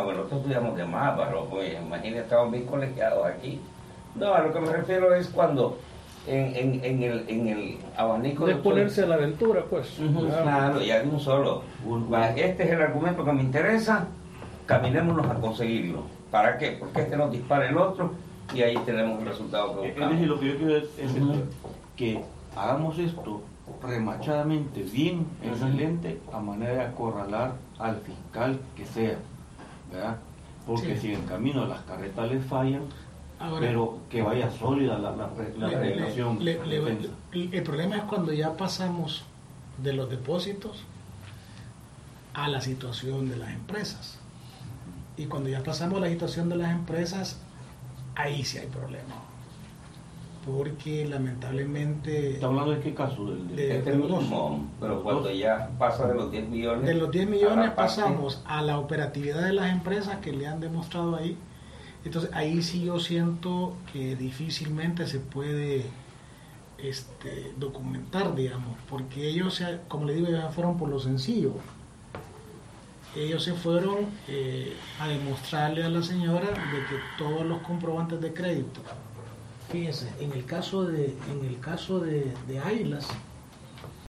Ah, bueno, nosotros estudiamos de más, pues, imagínate, estamos bien colegiados aquí. No, a lo que me refiero es cuando en, en, en, el, en el abanico de ponerse a la aventura, pues. claro, ya de un solo. Este es el argumento que me interesa, caminémonos a conseguirlo. ¿Para qué? Porque este nos dispara el otro y ahí tenemos el resultado que eh, buscamos. Es lo que yo quiero decir es que hagamos esto remachadamente, bien, excelente, a manera de acorralar al fiscal que sea, ¿verdad? Porque si en camino las carretas le fallan, pero que vaya sólida la, la, el problema es cuando ya pasamos de los depósitos a la situación de las empresas. Y cuando ya pasamos a la situación de las empresas, ahí sí hay problema. Porque lamentablemente... ¿Está hablando de qué caso? de, este mismo, pero cuando ya pasa de los 10 millones... De los 10 millones pasamos a la operatividad de las empresas que le han demostrado ahí. Entonces ahí sí yo siento que difícilmente se puede este, documentar, digamos, porque ellos, como le digo, ya fueron por lo sencillo. Ellos se fueron eh, a demostrarle a la señora de que todos los comprobantes de crédito, fíjense, en el caso de, en el caso de, de Águilas,